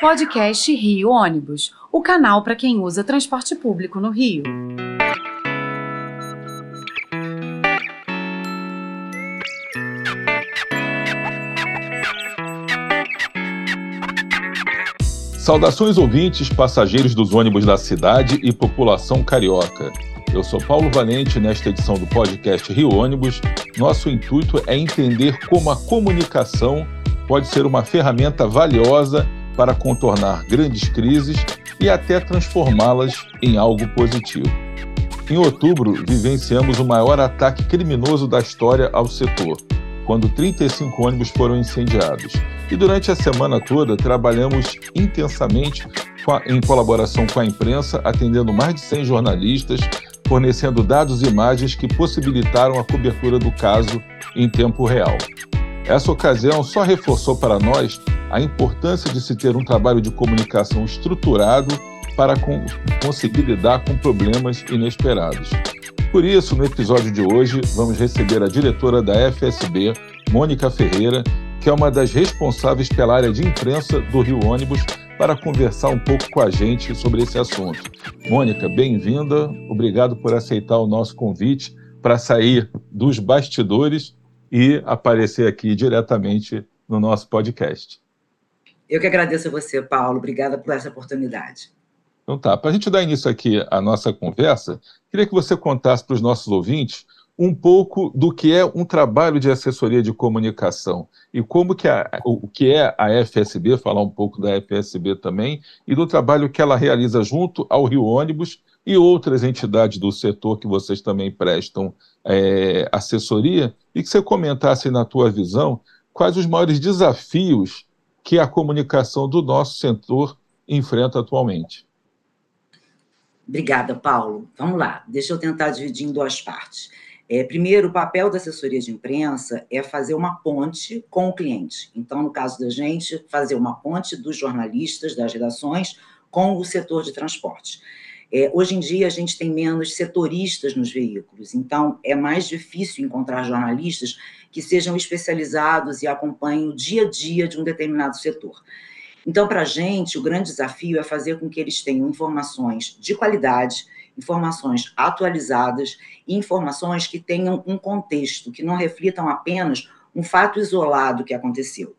Podcast Rio Ônibus, o canal para quem usa transporte público no Rio. Saudações ouvintes, passageiros dos ônibus da cidade e população carioca. Eu sou Paulo Valente nesta edição do podcast Rio Ônibus. Nosso intuito é entender como a comunicação pode ser uma ferramenta valiosa para contornar grandes crises e até transformá-las em algo positivo. Em outubro, vivenciamos o maior ataque criminoso da história ao setor, quando 35 ônibus foram incendiados. E durante a semana toda trabalhamos intensamente em colaboração com a imprensa, atendendo mais de 100 jornalistas, fornecendo dados e imagens que possibilitaram a cobertura do caso em tempo real. Essa ocasião só reforçou para nós a importância de se ter um trabalho de comunicação estruturado para conseguir lidar com problemas inesperados. Por isso, no episódio de hoje, vamos receber a diretora da FSB, Mônica Ferreira, que é uma das responsáveis pela área de imprensa do Rio Ônibus, para conversar um pouco com a gente sobre esse assunto. Mônica, bem-vinda. Obrigado por aceitar o nosso convite para sair dos bastidores e aparecer aqui diretamente no nosso podcast. Eu que agradeço a você, Paulo. Obrigada por essa oportunidade. Então tá, para a gente dar início aqui à nossa conversa, queria que você contasse para os nossos ouvintes um pouco do que é um trabalho de assessoria de comunicação e como que a, o que é a FSB, falar um pouco da FSB também, e do trabalho que ela realiza junto ao Rio Ônibus e outras entidades do setor que vocês também prestam é, assessoria, e que você comentasse na tua visão quais os maiores desafios que a comunicação do nosso setor enfrenta atualmente. Obrigada, Paulo. Vamos lá, deixa eu tentar dividir em duas partes. É, primeiro, o papel da assessoria de imprensa é fazer uma ponte com o cliente. Então, no caso da gente, fazer uma ponte dos jornalistas, das redações, com o setor de transporte. É, hoje em dia, a gente tem menos setoristas nos veículos, então é mais difícil encontrar jornalistas que sejam especializados e acompanhem o dia a dia de um determinado setor. Então, para a gente, o grande desafio é fazer com que eles tenham informações de qualidade, informações atualizadas e informações que tenham um contexto, que não reflitam apenas um fato isolado que aconteceu.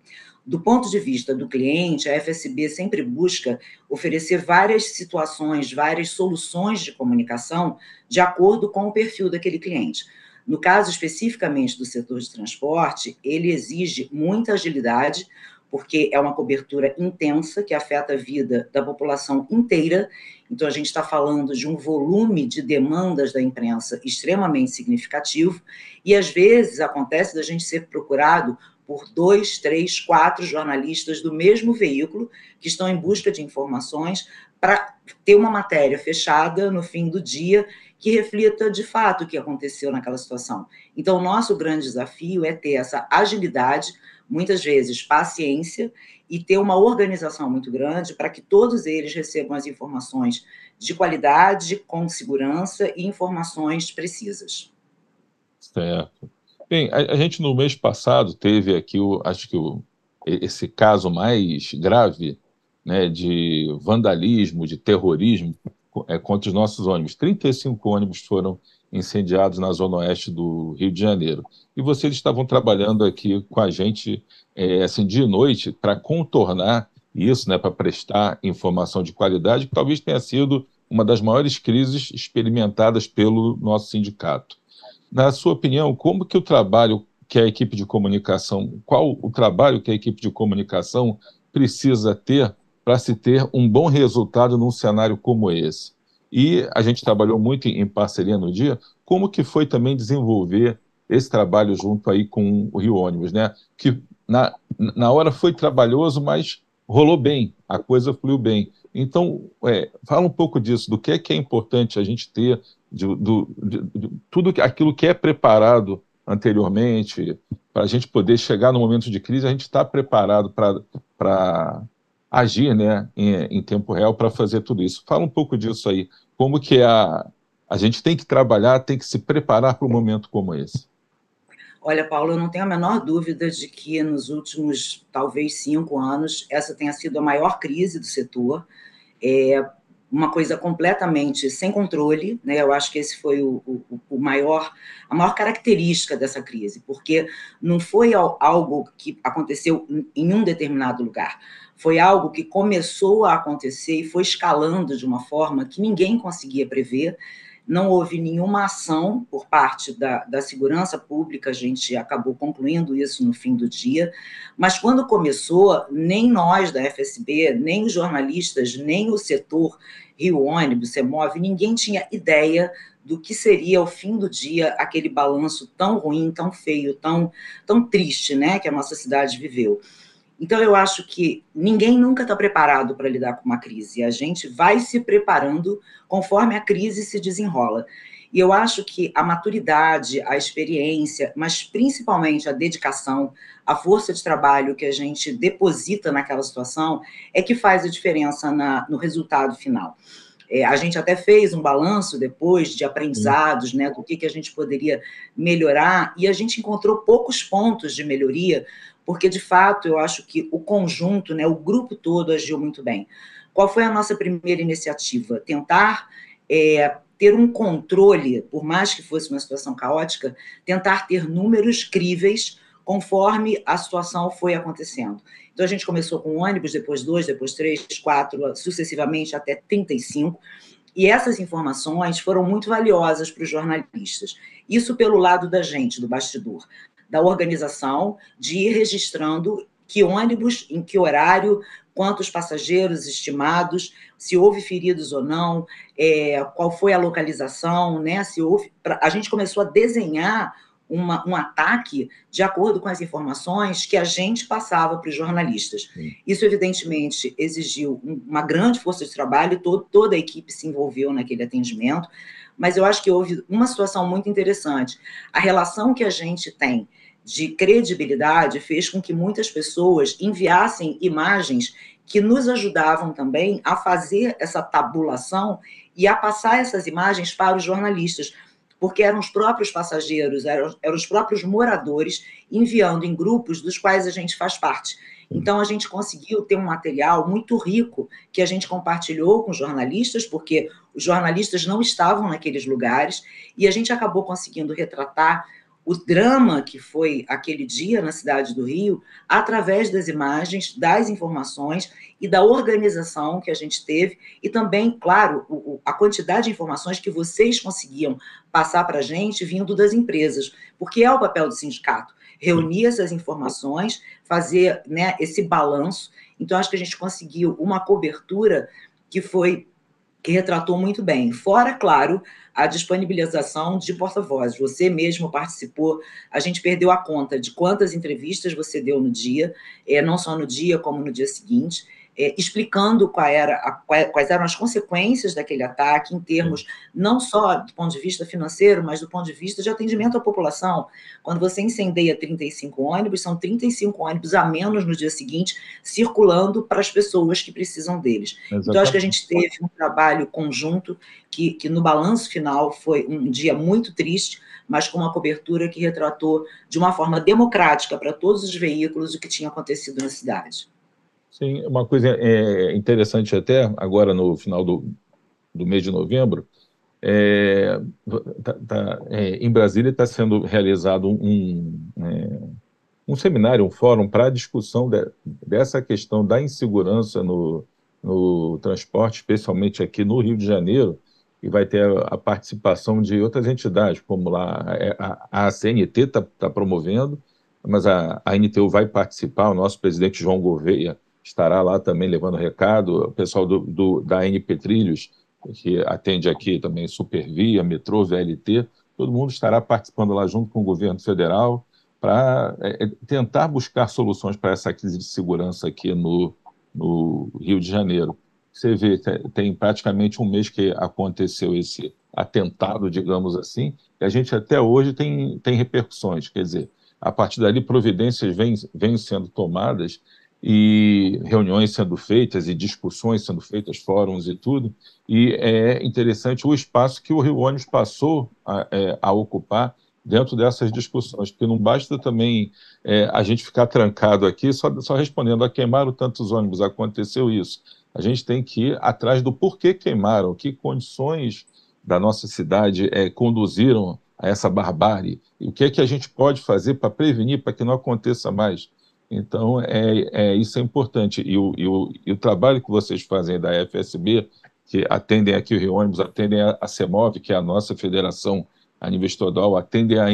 Do ponto de vista do cliente, a FSB sempre busca oferecer várias situações, várias soluções de comunicação de acordo com o perfil daquele cliente. No caso especificamente do setor de transporte, ele exige muita agilidade, porque é uma cobertura intensa que afeta a vida da população inteira. Então, a gente está falando de um volume de demandas da imprensa extremamente significativo, e às vezes acontece da gente ser procurado por dois, três, quatro jornalistas do mesmo veículo que estão em busca de informações para ter uma matéria fechada no fim do dia que reflita de fato o que aconteceu naquela situação. Então, o nosso grande desafio é ter essa agilidade, muitas vezes paciência, e ter uma organização muito grande para que todos eles recebam as informações de qualidade, com segurança e informações precisas. Certo. Bem, a, a, gente no mês passado teve aqui, o, acho que o, esse caso mais grave né, de vandalismo, de terrorismo é, contra os nossos ônibus. 35 ônibus foram incendiados na zona oeste do Rio de Janeiro. E vocês estavam trabalhando aqui com a gente é, assim, dia e noite para contornar isso, né, para prestar informação de qualidade, que talvez tenha sido uma das maiores crises experimentadas pelo nosso sindicato. Na sua opinião, como que o trabalho que a equipe de comunicação, qual o trabalho que a equipe de comunicação precisa ter para se ter um bom resultado num cenário como esse? E a gente trabalhou muito em parceria no dia, como que foi também desenvolver esse trabalho junto aí com o Rio Ônibus, né? Que na, na hora foi trabalhoso, mas rolou bem, a coisa fluiu bem. Então, é, fala um pouco disso, do que é que é importante a gente ter de, do, de, de, tudo aquilo que é preparado anteriormente, para a gente poder chegar no momento de crise, a gente está preparado para agir né, em, em tempo real para fazer tudo isso. Fala um pouco disso aí, como que a, a gente tem que trabalhar, tem que se preparar para um momento como esse. Olha, Paulo, eu não tenho a menor dúvida de que nos últimos, talvez, cinco anos, essa tenha sido a maior crise do setor. É uma coisa completamente sem controle, né? Eu acho que esse foi o, o, o maior, a maior característica dessa crise, porque não foi algo que aconteceu em um determinado lugar, foi algo que começou a acontecer e foi escalando de uma forma que ninguém conseguia prever não houve nenhuma ação por parte da, da segurança pública, a gente acabou concluindo isso no fim do dia, mas quando começou, nem nós da FSB, nem os jornalistas, nem o setor Rio Ônibus, Semove, ninguém tinha ideia do que seria o fim do dia aquele balanço tão ruim, tão feio, tão, tão triste, né, que a nossa cidade viveu. Então, eu acho que ninguém nunca está preparado para lidar com uma crise. A gente vai se preparando conforme a crise se desenrola. E eu acho que a maturidade, a experiência, mas principalmente a dedicação, a força de trabalho que a gente deposita naquela situação é que faz a diferença na, no resultado final. É, a gente até fez um balanço depois de aprendizados, né, do que, que a gente poderia melhorar, e a gente encontrou poucos pontos de melhoria, porque de fato eu acho que o conjunto, né, o grupo todo agiu muito bem. Qual foi a nossa primeira iniciativa? Tentar é, ter um controle, por mais que fosse uma situação caótica, tentar ter números críveis conforme a situação foi acontecendo. Então a gente começou com ônibus, depois dois, depois três, quatro, sucessivamente até 35. E essas informações foram muito valiosas para os jornalistas. Isso pelo lado da gente, do bastidor da organização de ir registrando que ônibus, em que horário, quantos passageiros estimados, se houve feridos ou não, é, qual foi a localização, né? Se houve, a gente começou a desenhar uma, um ataque de acordo com as informações que a gente passava para os jornalistas. Sim. Isso, evidentemente, exigiu uma grande força de trabalho, todo, toda a equipe se envolveu naquele atendimento, mas eu acho que houve uma situação muito interessante. A relação que a gente tem de credibilidade fez com que muitas pessoas enviassem imagens que nos ajudavam também a fazer essa tabulação e a passar essas imagens para os jornalistas, porque eram os próprios passageiros, eram, eram os próprios moradores enviando em grupos dos quais a gente faz parte. Então, a gente conseguiu ter um material muito rico que a gente compartilhou com jornalistas, porque os jornalistas não estavam naqueles lugares, e a gente acabou conseguindo retratar o drama que foi aquele dia na cidade do Rio, através das imagens, das informações e da organização que a gente teve, e também, claro, a quantidade de informações que vocês conseguiam passar para a gente vindo das empresas, porque é o papel do sindicato reunir essas informações, fazer né, esse balanço. Então, acho que a gente conseguiu uma cobertura que foi que retratou muito bem. Fora, claro, a disponibilização de porta-vozes. Você mesmo participou, a gente perdeu a conta de quantas entrevistas você deu no dia, é, não só no dia, como no dia seguinte é, explicando qual era a, quais eram as consequências daquele ataque, em termos não só do ponto de vista financeiro, mas do ponto de vista de atendimento à população. Quando você incendeia 35 ônibus, são 35 ônibus a menos no dia seguinte, circulando para as pessoas que precisam deles. Exatamente. Então, acho que a gente teve um trabalho conjunto que, que, no balanço final, foi um dia muito triste, mas com uma cobertura que retratou de uma forma democrática para todos os veículos o que tinha acontecido na cidade. Sim, uma coisa é, interessante até, agora no final do, do mês de novembro, é, tá, tá, é, em Brasília está sendo realizado um, é, um seminário, um fórum para discussão de, dessa questão da insegurança no, no transporte, especialmente aqui no Rio de Janeiro, e vai ter a, participação de outras entidades, como lá é, a, a, a CNT está tá promovendo, mas a, a NTU vai participar, o nosso presidente João Gouveia estará lá também levando recado, o pessoal do, do, da NP Trilhos, que atende aqui também Supervia, Metrô, VLT, todo mundo estará participando lá junto com o governo federal para é, é, tentar buscar soluções para essa crise de segurança aqui no, no Rio de Janeiro. Você vê, tem praticamente um mês que aconteceu esse atentado, digamos assim, e a gente até hoje tem, tem repercussões, quer dizer, a partir dali providências vêm, vêm sendo tomadas e reuniões sendo feitas e discussões sendo feitas, fóruns e tudo. E é interessante o espaço que o Rio Ônibus passou a, é, a ocupar dentro dessas discussões, porque não basta também é, a gente ficar trancado aqui só, só respondendo a queimaram tantos ônibus, aconteceu isso. A gente tem que ir atrás do porquê queimaram, que condições da nossa cidade é, conduziram a essa barbárie, e o que é que a gente pode fazer para prevenir, para que não aconteça mais. Então, é, é, isso é importante. E o, e, o, e o trabalho que vocês fazem da FSB, que atendem aqui o Rio Ônibus, atendem a, a CEMOV, que é a nossa federação a nível estadual, atendem a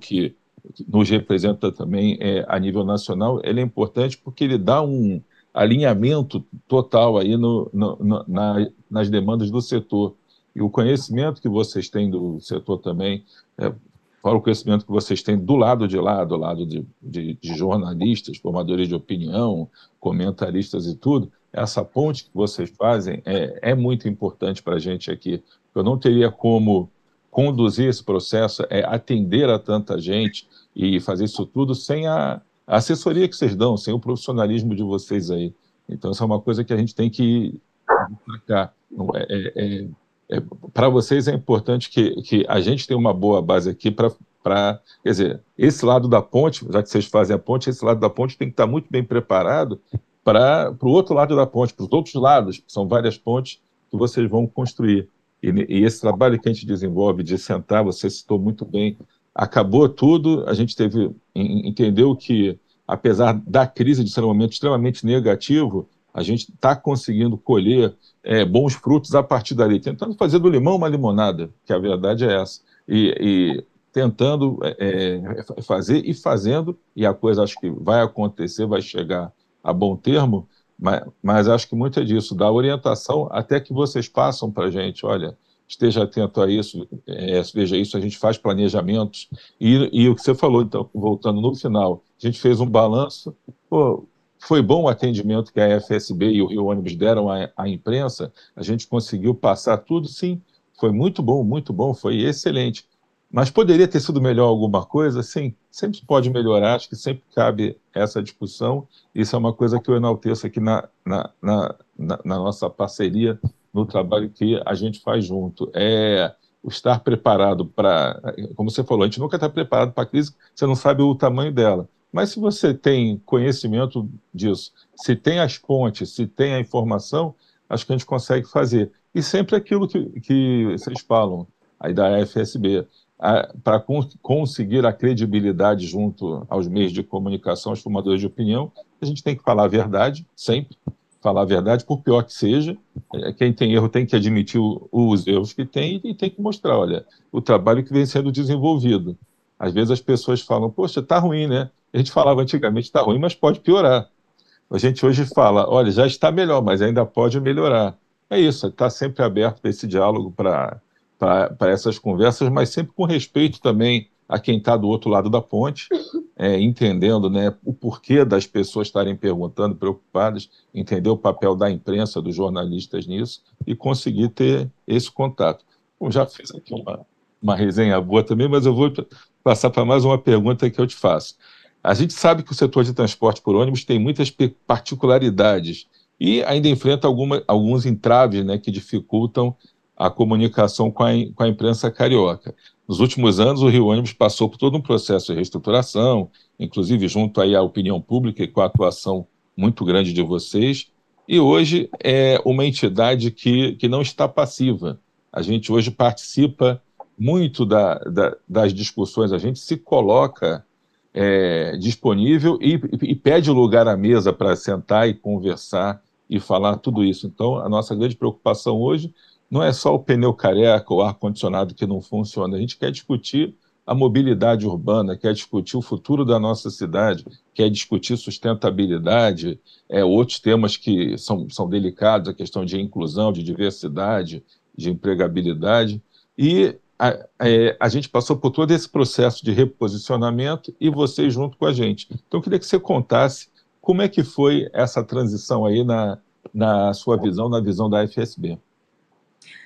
que, que nos representa também é, a nível nacional, ele é importante porque ele dá um alinhamento total aí no, no, no, na, nas demandas do setor. E o conhecimento que vocês têm do setor também, é, fora o conhecimento que vocês têm do lado de lá, do lado de, de, de jornalistas, formadores de opinião, comentaristas e tudo, essa ponte que vocês fazem é, é muito importante para a gente aqui. Eu não teria como conduzir esse processo, é atender a tanta gente e fazer isso tudo sem a, a assessoria que vocês dão, sem o profissionalismo de vocês aí. Então, isso é uma coisa que a gente tem que destacar. É, é, é, para vocês é importante que, que a gente tenha uma boa base aqui para quer dizer, esse lado da ponte, já que vocês fazem a ponte, esse lado da ponte tem que estar muito bem preparado para o outro lado da ponte, para os outros lados, são várias pontes que vocês vão construir. E, e, esse trabalho que a gente desenvolve de sentar, você citou muito bem, acabou tudo, a gente teve, entendeu que, apesar da crise de ser um momento extremamente negativo, a gente está conseguindo colher é, bons frutos a partir dali, tentando fazer do limão uma limonada, que a verdade é essa. E, e tentando é, é fazer e fazendo, e a coisa acho que vai acontecer, vai chegar a bom termo, mas, mas acho que muito é disso, da orientação até que vocês passam para a gente, olha, esteja atento a isso, é, veja isso, a gente faz planejamentos, e, e, o que você falou, então, voltando no final, a gente fez um balanço, pô, foi bom o atendimento que a FSB e o Rio Ônibus deram à, à imprensa, a gente conseguiu passar tudo, sim, foi muito bom, muito bom, foi excelente. Mas poderia ter sido melhor alguma coisa? Sim, sempre pode melhorar, acho que sempre cabe essa discussão. Isso é uma coisa que eu enalteço aqui na, na, na, na nossa parceria, no trabalho que a gente faz junto. É estar preparado para. Como você falou, a gente nunca está preparado para a crise, você não sabe o tamanho dela. Mas se você tem conhecimento disso, se tem as pontes, se tem a informação, acho que a gente consegue fazer. E sempre aquilo que, que vocês falam, aí da FSB para conseguir a credibilidade junto aos meios de comunicação, aos formadores de opinião, a gente tem que falar a verdade, sempre, falar a verdade, por pior que seja. É, quem tem erro tem que admitir os erros que tem e tem que mostrar, olha, o trabalho que vem sendo desenvolvido. Às vezes as pessoas falam, poxa, está ruim, né? A gente falava antigamente, está ruim, mas pode piorar. A gente hoje fala, olha, já está melhor, mas ainda pode melhorar. É isso, está sempre aberto esse diálogo, para para essas conversas, mas sempre com respeito também a quem está do outro lado da ponte, é, entendendo né, o porquê das pessoas estarem perguntando, preocupadas, entender o papel da imprensa, dos jornalistas nisso e conseguir ter esse contato. Bom, já fiz aqui uma, uma resenha boa também, mas eu vou passar para mais uma pergunta que eu te faço. A gente sabe que o setor de transporte por ônibus tem muitas particularidades e ainda enfrenta alguma, alguns entraves né, que dificultam a comunicação com a, com a imprensa carioca. Nos últimos anos, o Rio Ônibus passou por todo um processo de reestruturação, inclusive junto aí à opinião pública e com a atuação muito grande de vocês, e hoje é uma entidade que, que não está passiva. A gente hoje participa muito da, da, das discussões, a gente se coloca é, disponível e, e, pede lugar à mesa para sentar e conversar e falar tudo isso. Então, a nossa grande preocupação hoje não é só o pneu careca, o ar-condicionado que não funciona. A gente quer discutir a mobilidade urbana, quer discutir o futuro da nossa cidade, quer discutir sustentabilidade, é, outros temas que são, são delicados, a questão de inclusão, de diversidade, de empregabilidade. E a, é, a gente passou por todo esse processo de reposicionamento e você junto com a gente. Então, eu queria que você contasse como é que foi essa transição aí na, na sua visão, na visão da FSB.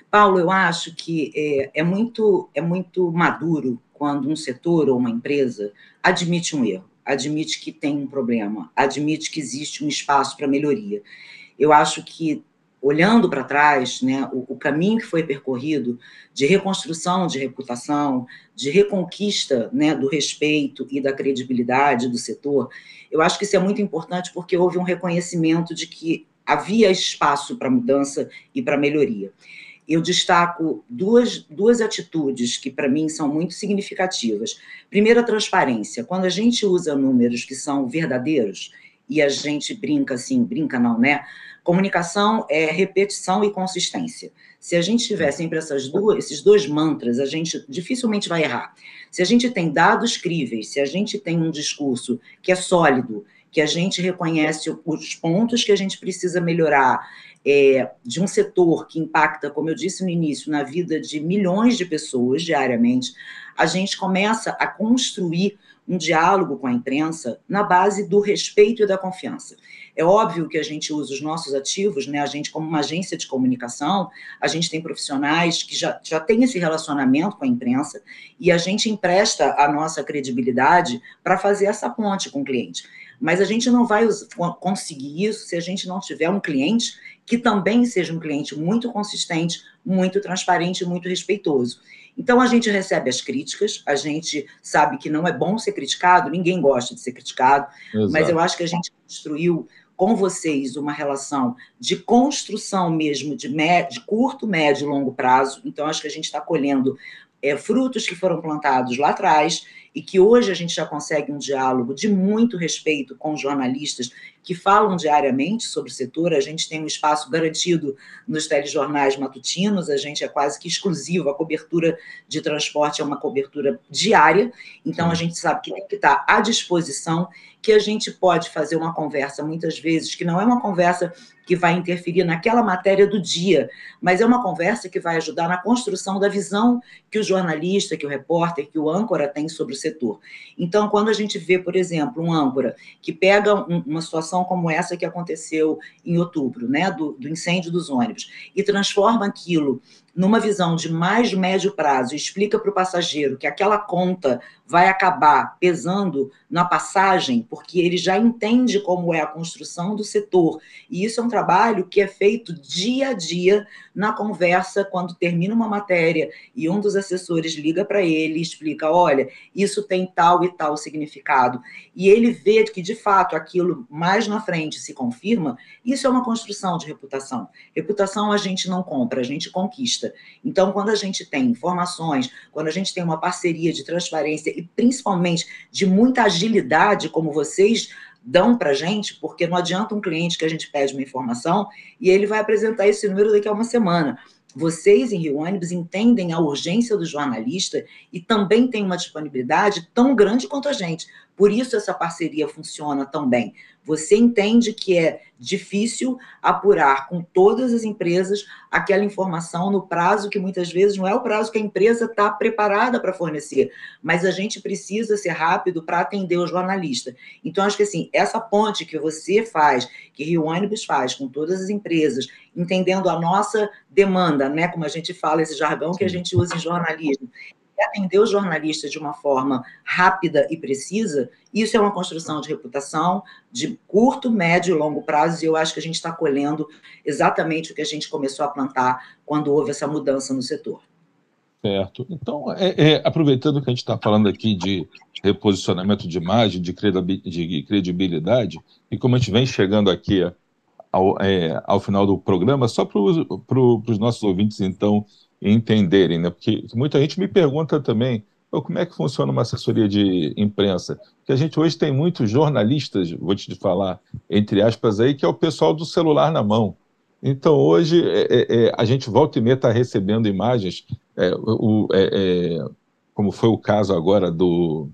Paulo, eu acho que é, é, muito, é muito maduro quando um setor ou uma empresa admite um erro, admite que tem um problema, admite que existe um espaço para melhoria. Eu acho que olhando para trás, né, o, o, caminho que foi percorrido de reconstrução de reputação, de reconquista né, do respeito e da credibilidade do setor, eu acho que isso é muito importante porque houve um reconhecimento de que havia espaço para mudança e para melhoria. Eu destaco duas, duas atitudes que, para mim, são muito significativas. Primeiro, a transparência. Quando a gente usa números que são verdadeiros, e a gente brinca assim, brinca não, né? Comunicação é repetição e consistência. Se a gente tiver sempre essas duas, esses dois mantras, a gente dificilmente vai errar. Se a gente tem dados críveis, se a gente tem um discurso que é sólido, que a gente reconhece os pontos que a gente precisa melhorar é, de um setor que impacta, como eu disse no início, na vida de milhões de pessoas diariamente, a gente começa a construir um diálogo com a imprensa na base do respeito e da confiança. É óbvio que a gente usa os nossos ativos, né? A gente, como uma agência de comunicação, a gente tem profissionais que já, já têm esse relacionamento com a imprensa e a gente empresta a nossa credibilidade para fazer essa ponte com o cliente. Mas a gente não vai conseguir isso se a gente não tiver um cliente que também seja um cliente muito consistente, muito transparente, muito respeitoso. Então a gente recebe as críticas, a gente sabe que não é bom ser criticado, ninguém gosta de ser criticado, Exato. mas eu acho que a gente construiu com vocês uma relação de construção mesmo de, médio, de curto, médio e longo prazo. Então, acho que a gente está colhendo é, frutos que foram plantados lá atrás e que hoje a gente já consegue um diálogo de muito respeito com jornalistas que falam diariamente sobre o setor. A gente tem um espaço garantido nos telejornais matutinos, a gente é quase que exclusivo, a cobertura de transporte é uma cobertura diária, então a gente sabe que tem que estar à disposição, que a gente pode fazer uma conversa, muitas vezes, que não é uma conversa que vai interferir naquela matéria do dia, mas é uma conversa que vai ajudar na construção da visão que o jornalista, que o repórter, que o âncora tem sobre o setor. Então, quando a gente vê, por exemplo, um âncora que pega um, uma situação como essa que aconteceu em outubro, né, do, do incêndio dos ônibus, e transforma aquilo numa visão de mais médio prazo explica para o passageiro que aquela conta vai acabar pesando na passagem, porque ele já entende como é a construção do setor. E isso é um trabalho que é feito dia a dia na conversa, quando termina uma matéria e um dos assessores liga para ele e explica: olha, isso tem tal e tal significado. E ele vê que, de fato, aquilo mais na frente se confirma, isso é uma construção de reputação. Reputação a gente não compra, a gente conquista. Então, quando a gente tem informações, quando a gente tem uma parceria de transparência e principalmente de muita agilidade, como vocês dão para a gente, porque não adianta um cliente que a gente pede uma informação e ele vai apresentar esse número daqui a uma semana. Vocês, em Rio Ônibus, entendem a urgência do jornalista e também têm uma disponibilidade tão grande quanto a gente. Por isso essa parceria funciona tão bem. Você entende que é difícil apurar com todas as empresas aquela informação no prazo que muitas vezes não é o prazo que a empresa está preparada para fornecer, mas a gente precisa ser rápido para atender o jornalista. Então, acho que assim, essa ponte que você faz, que Rio Ônibus faz com todas as empresas, entendendo a nossa demanda, né? Como a gente fala, esse jargão que a gente usa em jornalismo, atender o jornalista de uma forma rápida e precisa, isso é uma construção de reputação de curto, médio e longo prazo, e eu acho que a gente está colhendo exatamente o que a gente começou a plantar quando houve essa mudança no setor. Certo. Então, é, é, aproveitando que a gente está falando aqui de reposicionamento de imagem, de credibilidade, e como a gente vem chegando aqui ao, é, ao final do programa, só para os nossos ouvintes, então, entenderem, né? Porque muita gente me pergunta também como é que funciona uma assessoria de imprensa? Porque a gente hoje tem muitos jornalistas, vou te falar, entre aspas, aí, que é o pessoal do celular na mão. Então, hoje, é, é, é a gente volta e meia está recebendo imagens, é, o, é, é, como foi o caso agora do,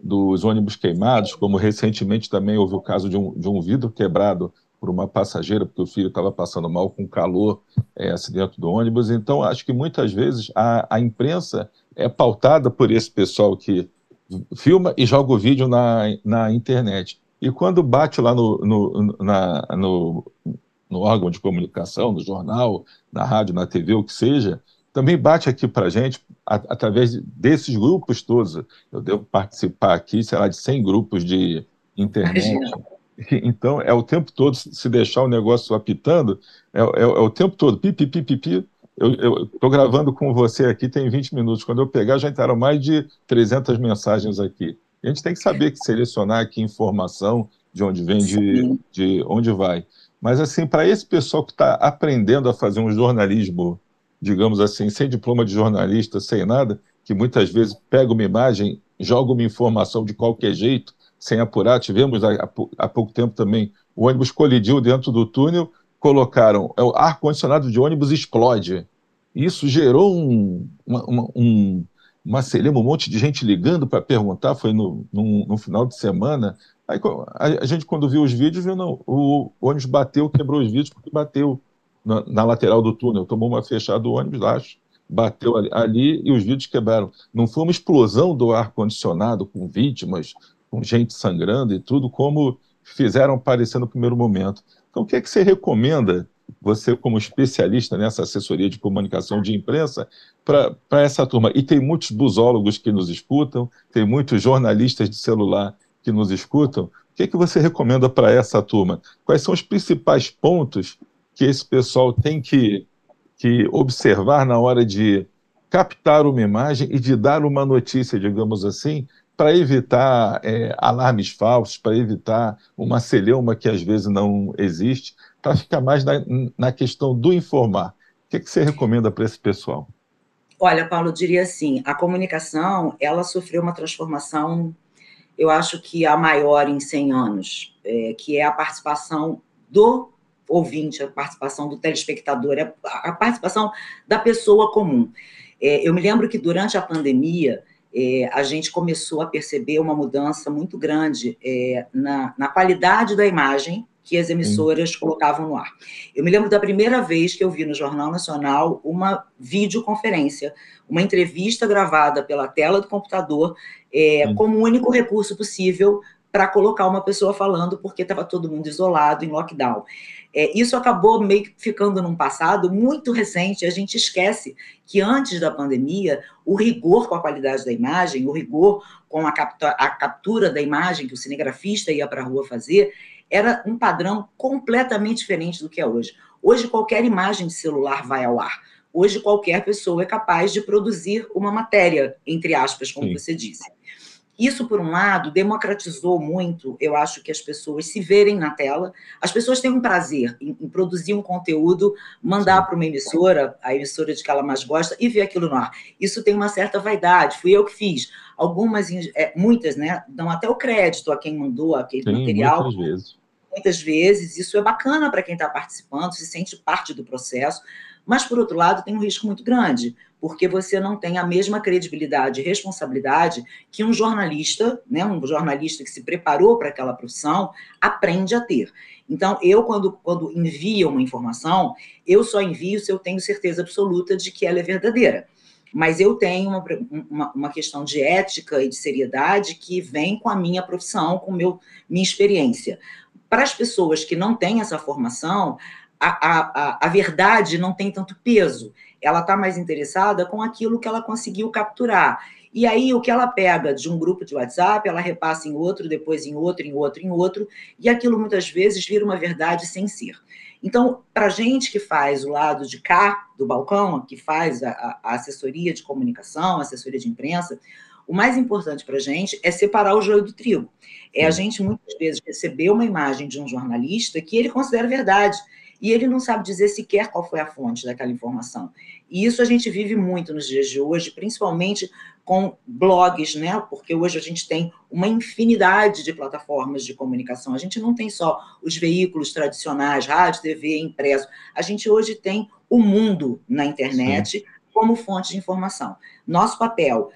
dos ônibus queimados, como recentemente também houve o caso de um, de um vidro quebrado por uma passageira, porque o filho estava passando mal com calor é, dentro do ônibus. Então, acho que muitas vezes a, a imprensa é pautada por esse pessoal que filma e joga o vídeo na, na internet. E quando bate lá no, no, na, no, no órgão de comunicação, no jornal, na rádio, na TV, o que seja, também bate aqui para a gente, através desses grupos todos. Eu devo participar aqui, sei lá, de 100 grupos de internet. Imagina Então, é o tempo todo, se deixar o negócio apitando, é, é, é o tempo todo, pipi, pipi, pipi. Eu estou gravando com você aqui, tem 20 minutos. Quando eu pegar, já entraram mais de 300 mensagens aqui. A gente tem que saber que selecionar aqui informação de onde vem, de, de onde vai. Mas, assim, para esse pessoal que está aprendendo a fazer um jornalismo, digamos assim, sem diploma de jornalista, sem nada, que muitas vezes pega uma imagem, joga uma informação de qualquer jeito, sem apurar. Tivemos há, há pouco tempo também o ônibus colidiu dentro do túnel, colocaram é o ar condicionado de ônibus explode. Isso gerou um, uma, uma, um, uma celema, um monte de gente ligando para perguntar. Foi no, no, no, final de semana. Aí a, a, gente quando viu os vídeos viu não, o, o ônibus bateu, quebrou os vídeos porque bateu na, na lateral do túnel, tomou uma fechada do ônibus, acho bateu ali, ali, e os vidros quebraram. Não foi uma explosão do ar-condicionado com vítimas, com gente sangrando e tudo, como fizeram parecer no primeiro momento. Então, o que é que você recomenda, você como especialista nessa assessoria de comunicação de imprensa, para essa turma? E tem muitos busólogos que nos escutam, tem muitos jornalistas de celular que nos escutam. O que é que você recomenda para essa turma? Quais são os principais pontos que esse pessoal tem que que observar na hora de captar uma imagem e de dar uma notícia, digamos assim, para evitar é, alarmes falsos, para evitar uma celeuma que às vezes não existe, para ficar mais na, na, questão do informar. O que, é que você recomenda para esse pessoal? Olha, Paulo, eu diria assim, a comunicação, ela sofreu uma transformação, eu acho que a maior em 100 anos, é, que é a participação do ouvinte, a participação do telespectador, a participação da pessoa comum. É, eu me lembro que durante a pandemia, é, a gente começou a perceber uma mudança muito grande é, na, na, qualidade da imagem que as emissoras Sim. colocavam no ar. Eu me lembro da primeira vez que eu vi no Jornal Nacional uma videoconferência, uma entrevista gravada pela tela do computador, é, como único recurso possível para colocar uma pessoa falando, porque estava todo mundo isolado, em lockdown. É, isso acabou meio que ficando num passado muito recente. A gente esquece que antes da pandemia, o rigor com a qualidade da imagem, o rigor com a, captura, a captura da imagem que o cinegrafista ia para a rua fazer, era um padrão completamente diferente do que é hoje. Hoje, qualquer imagem de celular vai ao ar. Hoje, qualquer pessoa é capaz de produzir uma matéria, entre aspas, como Sim. você disse. Isso, por um lado, democratizou muito, eu acho, que as pessoas se verem na tela. As pessoas têm um prazer em, em produzir um conteúdo, mandar para uma emissora, a emissora de que ela mais gosta, e ver aquilo no ar. Isso tem uma certa vaidade, fui eu que fiz. Algumas, é, muitas, né, dão até o crédito a quem mandou aquele Sim, material. Muitas vezes. Muitas vezes, isso é bacana para quem está participando, se sente parte do processo, mas, por outro lado, tem um risco muito grande, porque você não tem a mesma credibilidade e responsabilidade que um jornalista, né, um jornalista que se preparou para aquela profissão, aprende a ter. Então, eu, quando, quando envio uma informação, eu só envio se eu tenho certeza absoluta de que ela é verdadeira. Mas eu tenho uma, uma, uma questão de ética e de seriedade que vem com a minha profissão, com meu, minha experiência. Para as pessoas que não têm essa formação, a, a, a verdade não tem tanto peso. Ela está mais interessada com aquilo que ela conseguiu capturar. E aí, o que ela pega de um grupo de WhatsApp, ela repassa em outro, depois em outro, em outro, em outro, e aquilo muitas vezes vira uma verdade sem ser. Então, para a gente que faz o lado de cá do balcão, que faz a, a assessoria de comunicação, assessoria de imprensa, o mais importante para a gente é separar o joio do trigo. É a gente, muitas vezes, receber uma imagem de um jornalista que ele considera verdade e ele não sabe dizer sequer qual foi a fonte daquela informação. E isso a gente vive muito nos dias de hoje, principalmente com blogs, né? Porque hoje a gente tem uma infinidade de plataformas de comunicação. A gente não tem só os veículos tradicionais, rádio, TV, impresso. A gente hoje tem o mundo na internet Sim. como fonte de informação. Nosso papel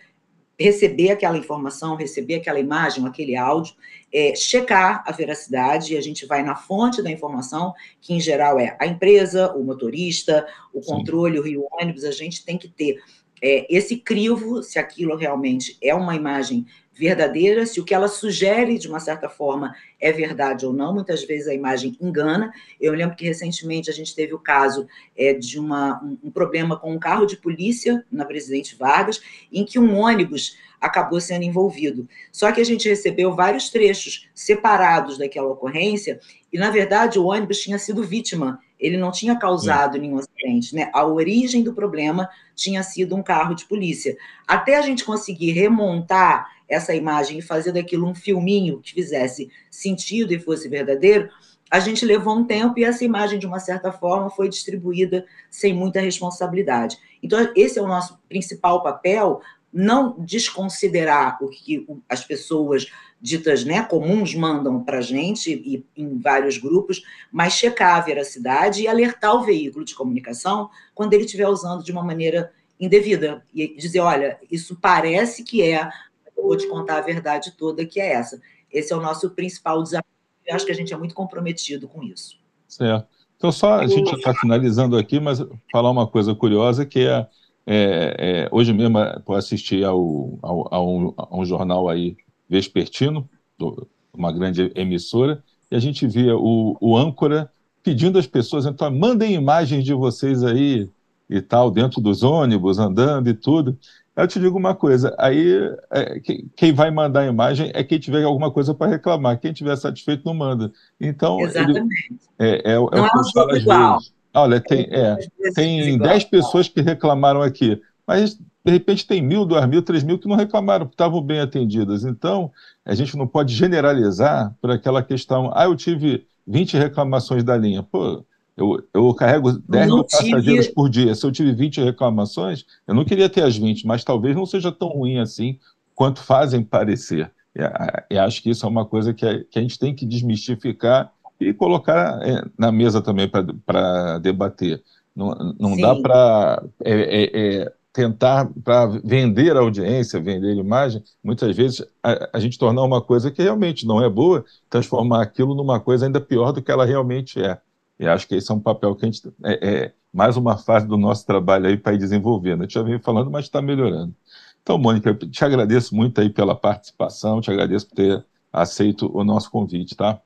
receber aquela informação, receber aquela imagem, aquele áudio, é, checar a veracidade, e a gente vai na fonte da informação, que em geral é a empresa, o motorista, o controle, Sim. o Rio Ônibus, a gente tem que ter é, esse crivo, se aquilo realmente é uma imagem verdadeira, se o que ela sugere, de uma certa forma, é verdade ou não. Muitas vezes a imagem engana. Eu lembro que recentemente a gente teve o caso é, de uma, um, um problema com um carro de polícia na Presidente Vargas, em que um ônibus acabou sendo envolvido. Só que a gente recebeu vários trechos separados daquela ocorrência, e, na verdade, o ônibus tinha sido vítima ele não tinha causado nenhum acidente, né? A origem do problema tinha sido um carro de polícia. Até a gente conseguir remontar essa imagem e fazer daquilo um filminho que fizesse sentido e fosse verdadeiro, a gente levou um tempo e essa imagem, de uma certa forma, foi distribuída sem muita responsabilidade. Então, esse é o nosso principal papel, não desconsiderar o que as pessoas ditas né, comuns mandam para a gente e em vários grupos, mas checar a veracidade e alertar o veículo de comunicação quando ele estiver usando de uma maneira indevida e dizer, olha, isso parece que é, eu vou te contar a verdade toda que é essa. Esse é o nosso principal desafio. Eu acho que a gente é muito comprometido com isso. Certo. Então, só a gente está finalizando aqui, mas falar uma coisa curiosa que é, é, é hoje mesmo eu assisti ao, ao, a, um, a um jornal aí vespertino, do, uma grande emissora, e a gente via o, o âncora pedindo às pessoas, então, mandem imagens de vocês aí e tal, dentro dos ônibus, andando e tudo. Eu te digo uma coisa, aí é, quem vai mandar a imagem é quem tiver alguma coisa para reclamar, quem tiver satisfeito não manda. Então, Exatamente. Ele, é, é, é o que eu falo às vezes. Olha, tem, é, tem 10 pessoas que reclamaram aqui, mas de repente tem mil, duas mil, três mil que não reclamaram, que estavam bem atendidas. Então, a gente não pode generalizar por aquela questão, ah, eu tive 20 reclamações da linha. Pô, eu, eu carrego 10 mil tive... passageiros por dia. Se eu tive 20 reclamações, eu não queria ter as 20, mas talvez não seja tão ruim assim quanto fazem parecer. E, e acho que isso é uma coisa que a, que a gente tem que desmistificar e colocar é, na mesa também para debater. Não, não dá para é, é, é tentar, para vender a audiência, vender a imagem, muitas vezes a, a, gente tornar uma coisa que realmente não é boa, transformar aquilo numa coisa ainda pior do que ela realmente é. E acho que esse é um papel que a gente. É, é mais uma fase do nosso trabalho aí para ir desenvolvendo. A gente já vem falando, mas está melhorando. Então, Mônica, te agradeço muito aí pela participação, te agradeço por ter aceito o nosso convite, tá?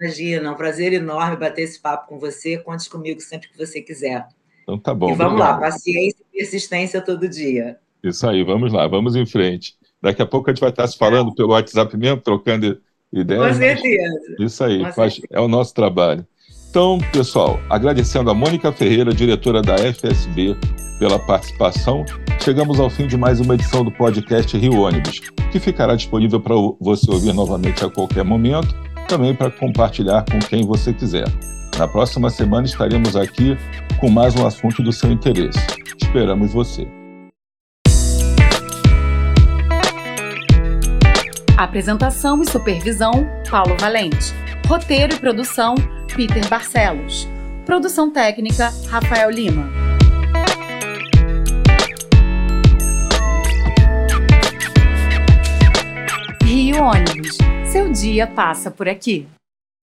Imagina, é um prazer enorme bater esse papo com você. Conte comigo sempre que você quiser. Então tá bom. E vamos obrigado. lá, paciência e persistência todo dia. Isso aí, vamos lá, vamos em frente. Daqui a pouco a gente vai estar se falando pelo WhatsApp mesmo, trocando ideias. Com certeza. Isso aí, é o nosso trabalho. Então, pessoal, agradecendo a Mônica Ferreira, diretora da FSB, pela participação, chegamos ao fim de mais uma edição do podcast Rio Ônibus, que ficará disponível para você ouvir novamente a qualquer momento, também para compartilhar com quem você quiser. Na próxima semana estaremos aqui com mais um assunto do seu interesse. Esperamos você. Apresentação e supervisão: Paulo Valente. Roteiro e produção: Peter Barcelos. Produção técnica: Rafael Lima. Rio Ônibus. Seu dia passa por aqui.